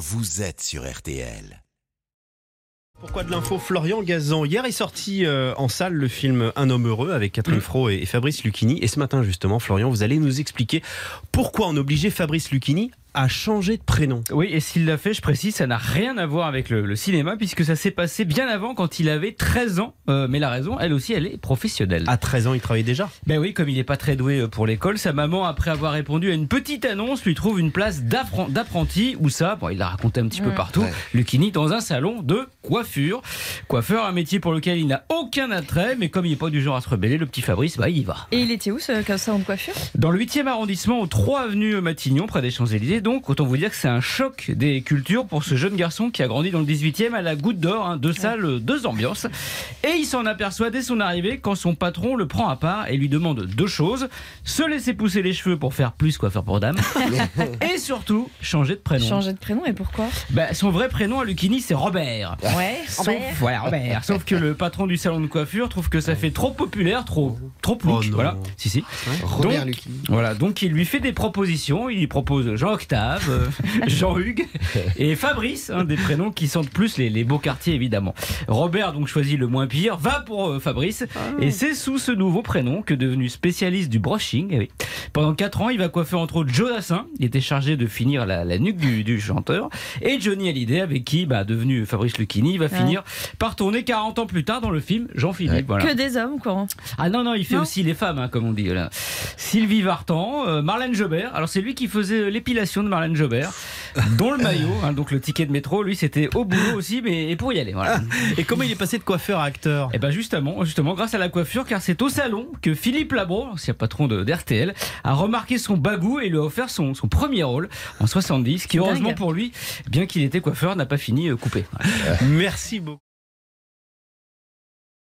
vous êtes sur RTL. Pourquoi de l'info Florian Gazan Hier est sorti euh, en salle le film Un homme heureux avec Catherine Mm. Fro et Fabrice Lucchini. Et ce matin justement, Florian, vous allez nous expliquer pourquoi on obligeait Fabrice Lucchini à changer de prénom. Oui, et s'il l'a fait, je précise, ça n'a rien à voir avec le, le cinéma, puisque ça s'est passé bien avant, quand il avait 13 ans. Euh, mais la raison, elle aussi, elle est professionnelle. À 13 ans, il travaillait déjà? Ben oui, comme il n'est pas très doué euh, pour l'école, sa maman, après avoir répondu à une petite annonce, lui trouve une place d'appren- d'apprenti. Où ça Bon, il l'a raconté un petit peu partout. Lucchini dans un salon de coiffure. Coiffeur, un métier pour lequel il n'a aucun attrait, mais comme il n'est pas du genre à se rebeller, le petit Fabrice, bah, il y va. Et il était où ce salon de coiffure? Dans le 8e arrondissement, au 3 avenue Matignon, près des Champs-Élysées, donc, autant vous dire que c'est un choc des cultures pour ce jeune garçon qui a grandi dans le 18e à la goutte d'or, hein, deux salles, deux ambiances. Et il s'en aperçoit dès son arrivée quand son patron le prend à part et lui demande deux choses se laisser pousser les cheveux pour faire plus coiffeur pour dame, et surtout changer de prénom. Changer de prénom et pourquoi? Bah, son vrai prénom à Lucchini, c'est Robert. Ouais, Sauf, ouais, Robert. Sauf que le patron du salon de coiffure trouve que ça fait trop populaire, trop, trop Oh voilà. Si, si. Robert Donc, Lucchini. Voilà, donc il lui fait des propositions. Il lui propose Jean-Octave, euh, Jean-Hugues et Fabrice, hein, des prénoms qui sentent plus les, les beaux quartiers évidemment. Robert donc choisit le moins pire, va pour euh, Fabrice, et c'est sous ce nouveau prénom que devenu spécialiste du brushing. eh oui. Pendant 4 ans, il va coiffer entre autres Joe Dassin, il était chargé de finir la, la nuque du, du chanteur, et Johnny Hallyday avec qui, bah, devenu Fabrice Lucchini, il va finir par tourner 40 ans plus tard dans le film Jean-Philippe. Voilà. Que des hommes, quoi. Ah non, non, il fait Non. aussi les femmes, hein, comme on dit. Là. Sylvie Vartan, euh, Marlène Jobert. Alors, c'est lui qui faisait l'épilation de Marlène Jobert, dont le maillot, hein, donc le ticket de métro. Lui, c'était au boulot aussi, mais et pour y aller. Voilà. Et comment il est passé de coiffeur à acteur? Et ben justement, justement, grâce à la coiffure, car c'est au salon que Philippe Labro, ancien patron de d'RTL, a remarqué son bagou et lui a offert son, son premier rôle en 70, qui heureusement pour lui, bien qu'il était coiffeur, n'a pas fini euh, coupé. Voilà. Merci beaucoup.